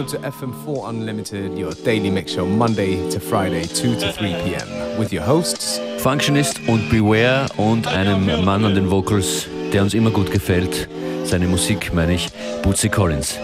welcome to FM4 Unlimited, your daily mix show Monday to Friday, 2 to 3 p.m. with your hosts Functionist und Beware und einem Mann an den Vocals, der uns immer gut gefällt. Seine Musik meine ich, Bootsy Collins.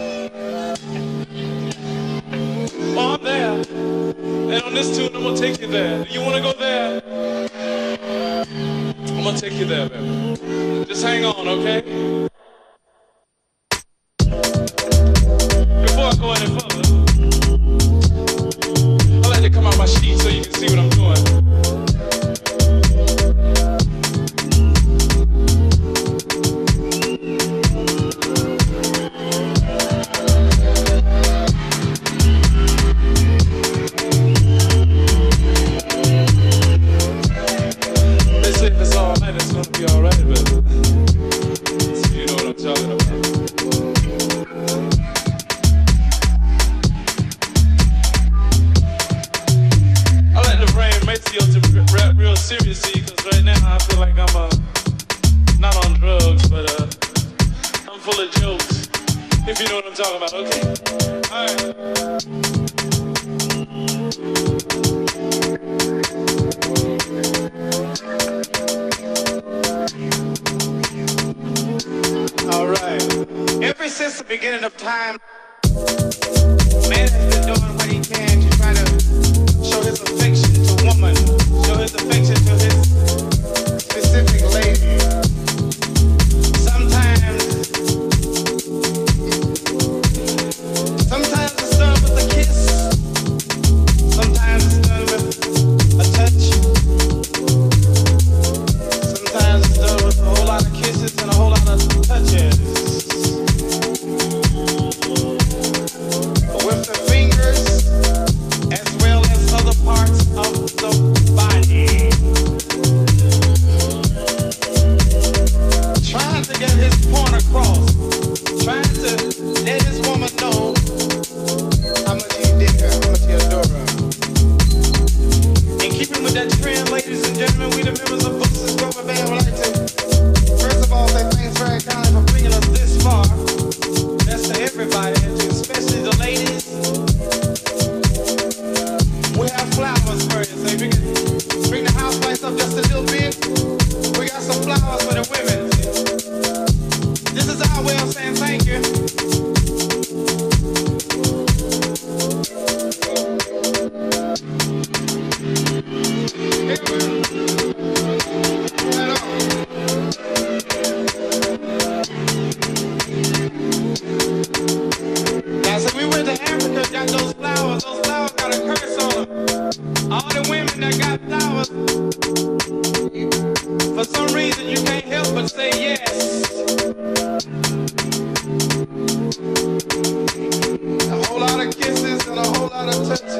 with a whole lot of touches.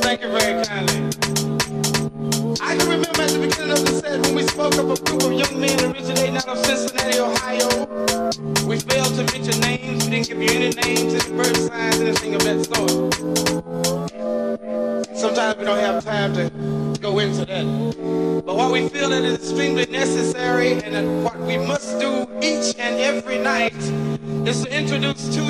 Thank you very kindly. I can remember at the beginning of the set when we spoke of a group of young men originating out of Cincinnati, Ohio. We failed to mention names. We didn't give you any names, any bird signs, anything of that sort. Sometimes we don't have time to go into that. But what we feel that is extremely necessary and what we must do each and every night is to introduce two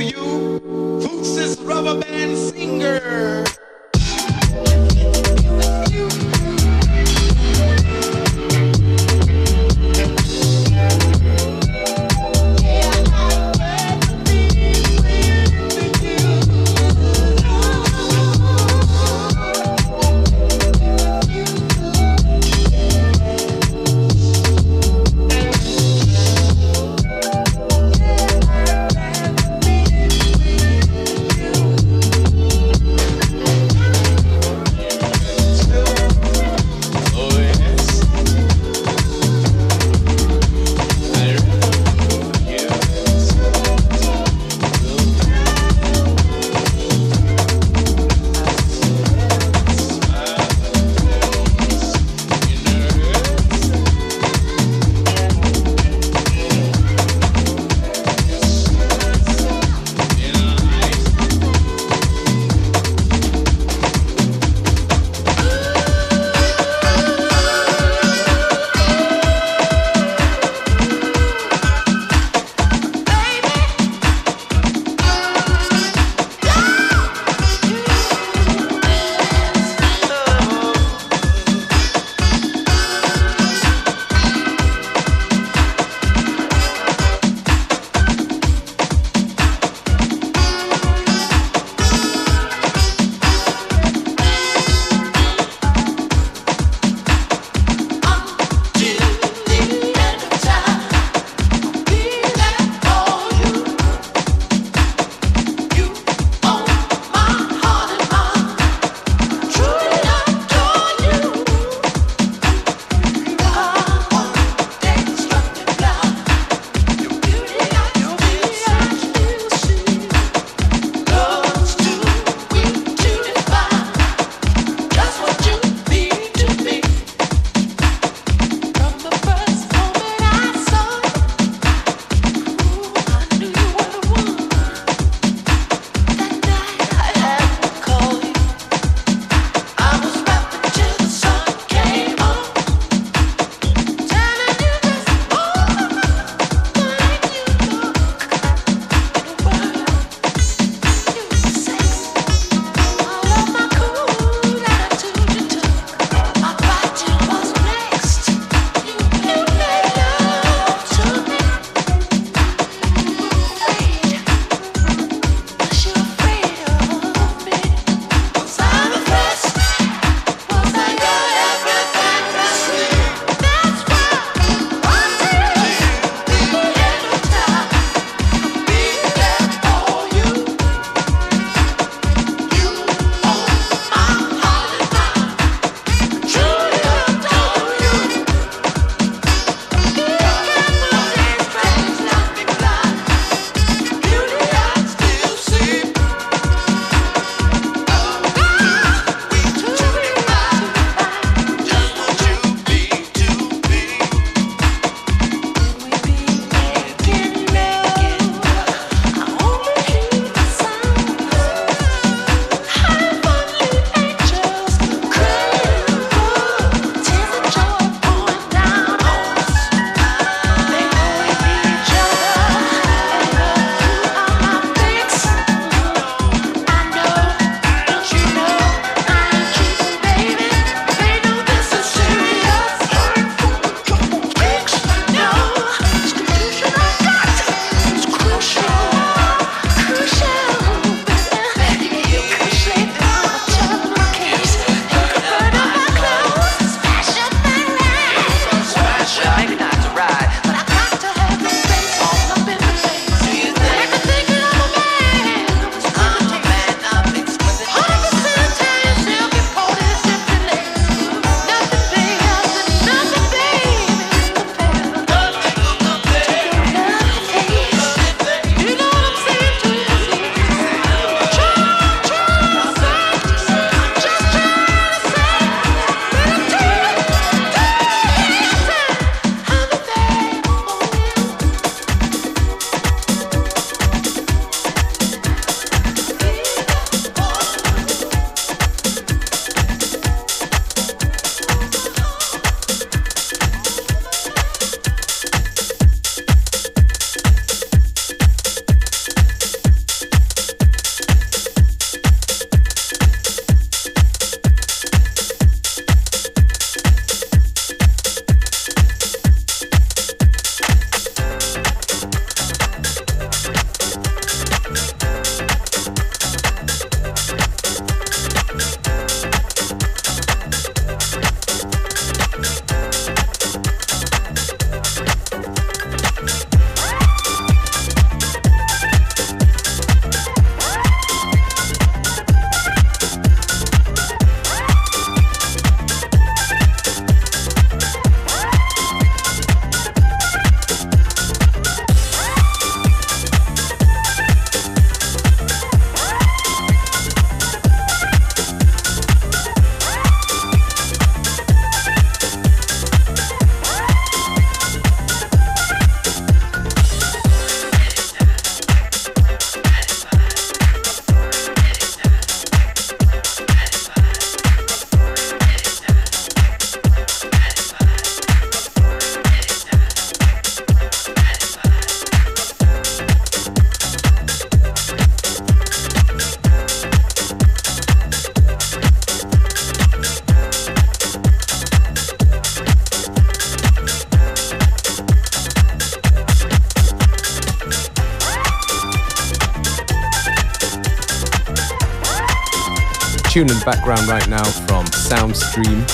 tune in the background right now from Soundstream,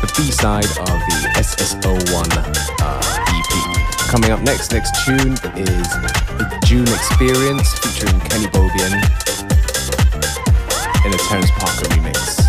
the B-side of the SSO1 uh, EP. Coming up next, next tune is the June Experience featuring Kenny Bobian in a Terence Parker remix.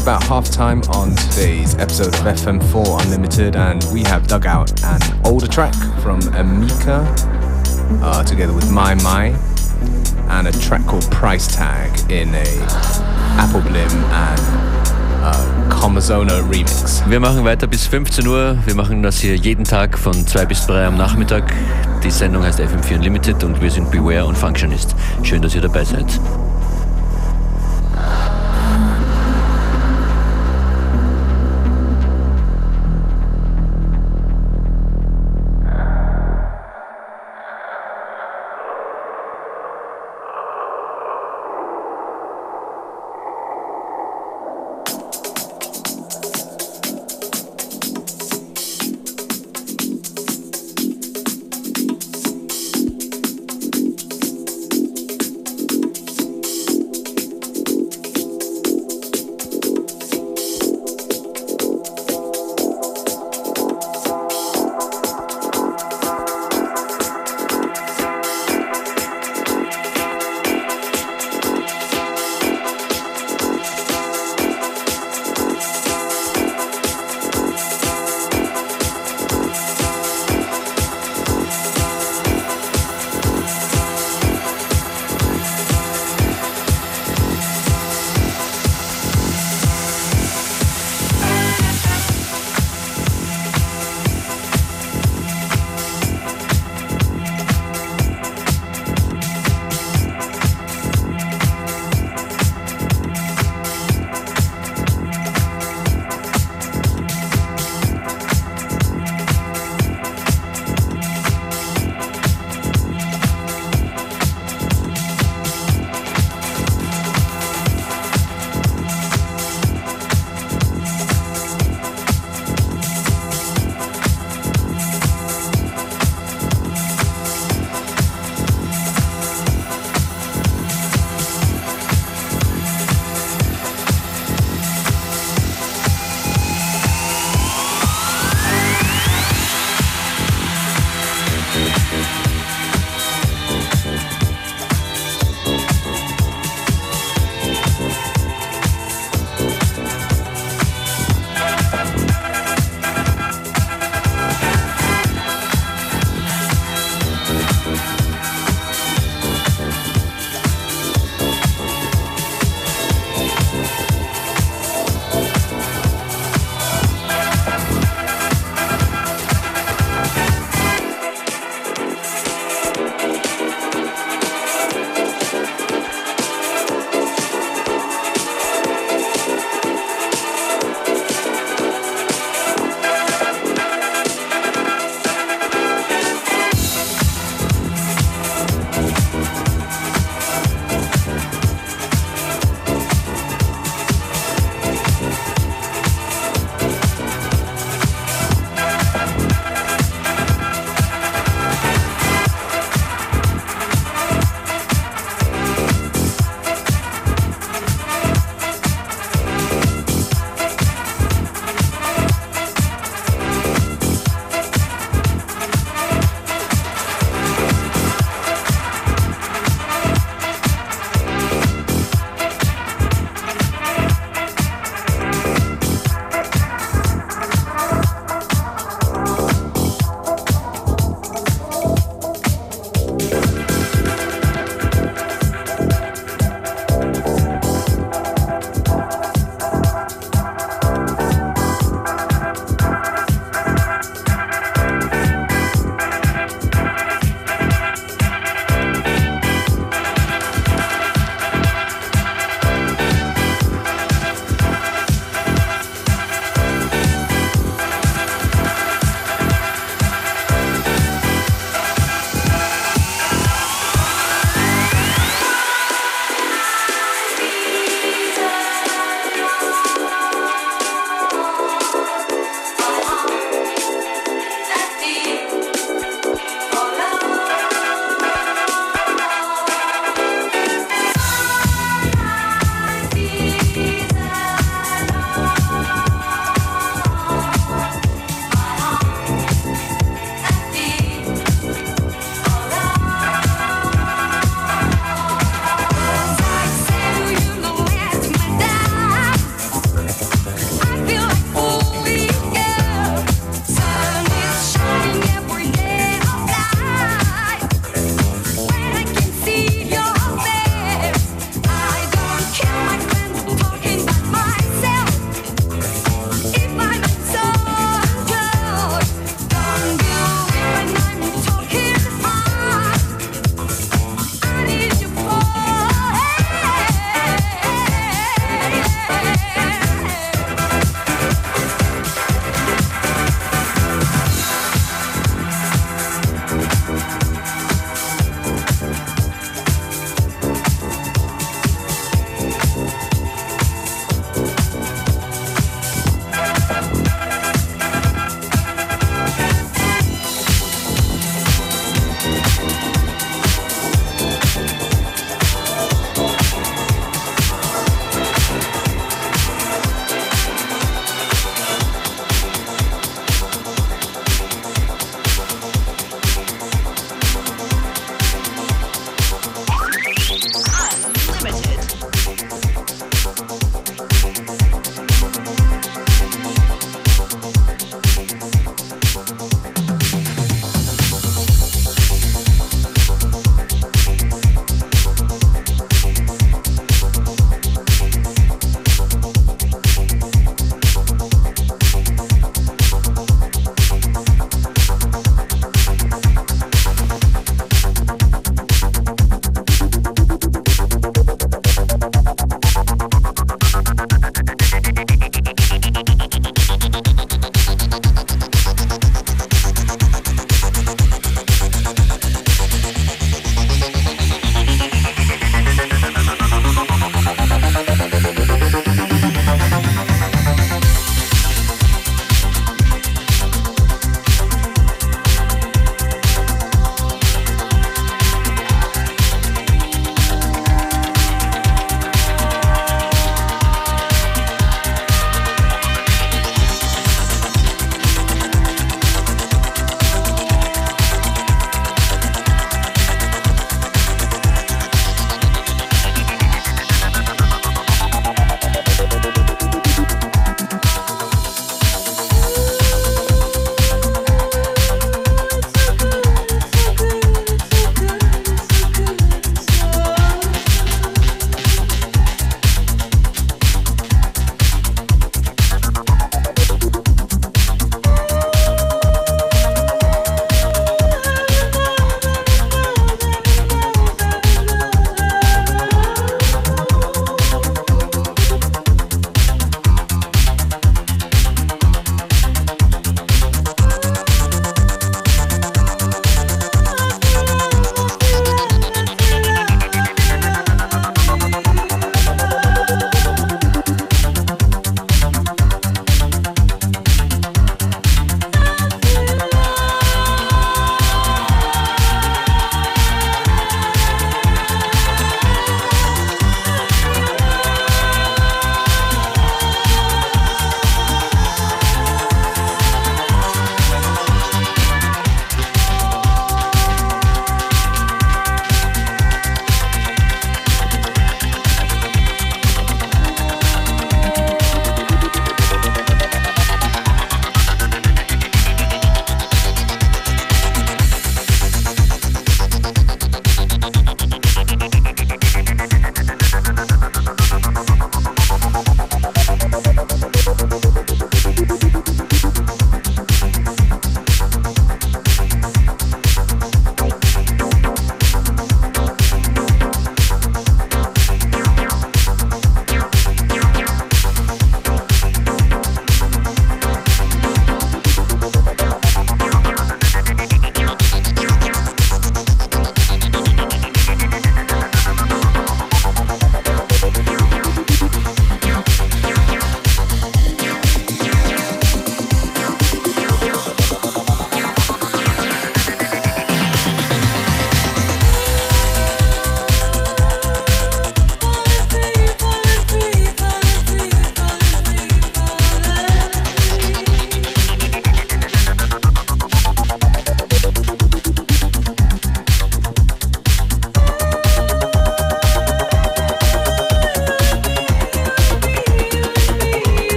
It's about half time on today's episode of FM4 Unlimited, and we have dug out an older track from Amika uh, together with My My and a track called Price Tag in a Apple Blim and uh, Comazona Remix. Wir machen weiter bis 15 Uhr. Wir machen das hier jeden Tag von 2 bis 3 am Nachmittag. Die Sendung heißt FM4 Unlimited und wir sind Beware und Functionist. Schön, dass ihr dabei seid.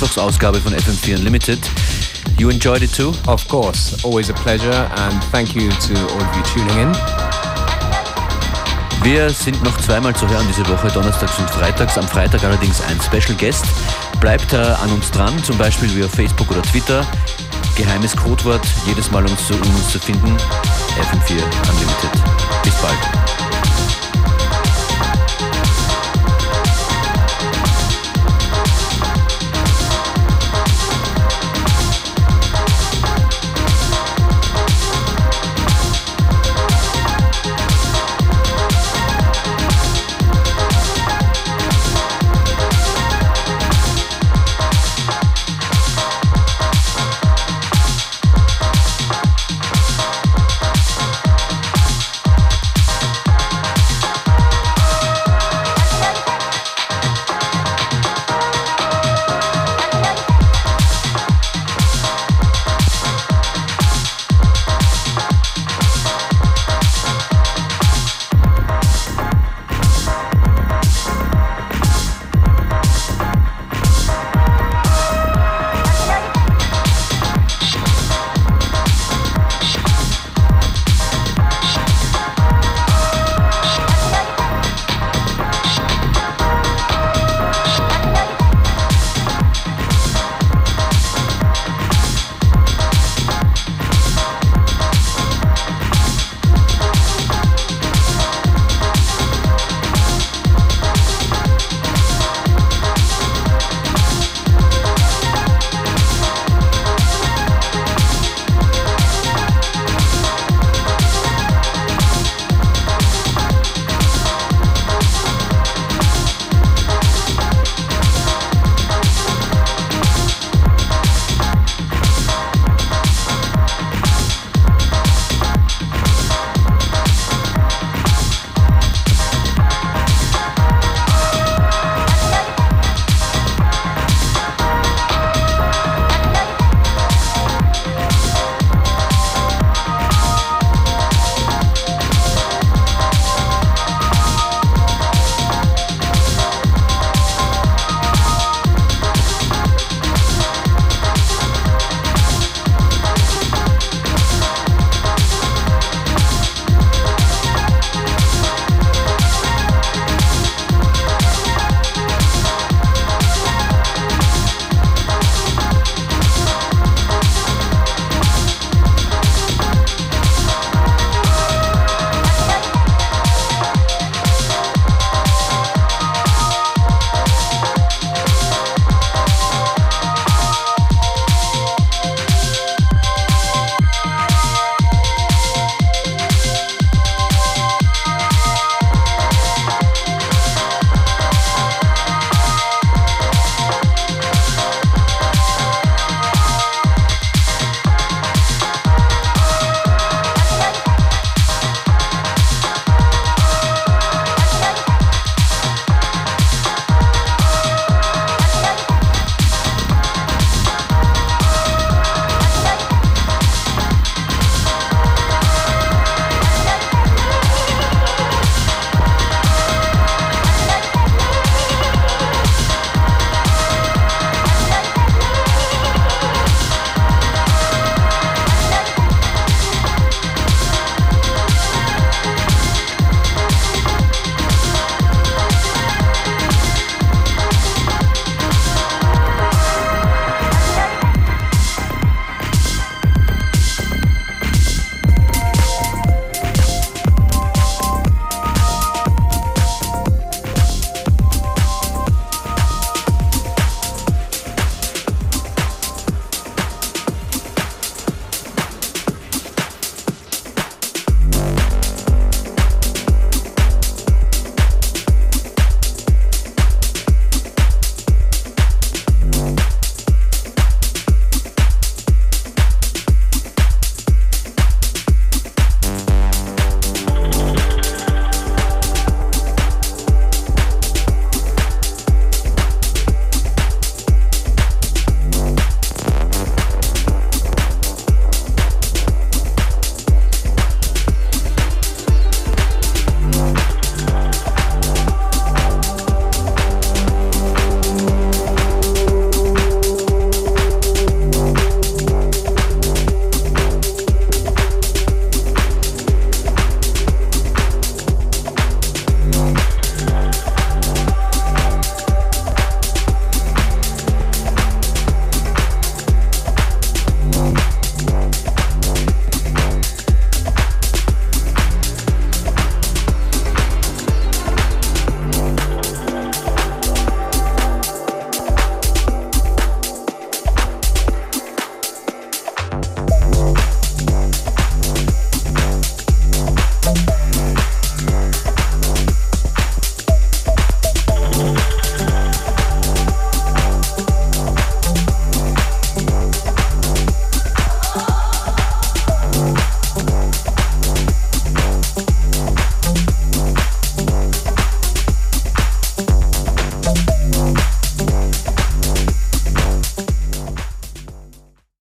Mittwochsausgabe von FM4 Unlimited. You enjoyed it too? Of course, always a pleasure and thank you to all of you tuning in. Wir sind noch zweimal zu hören diese Woche, donnerstags und freitags. Am Freitag allerdings ein Special Guest. Bleibt da an uns dran, zum Beispiel via Facebook oder Twitter. Geheimes Codewort, jedes Mal um uns zu, um uns zu finden. FM4 Unlimited.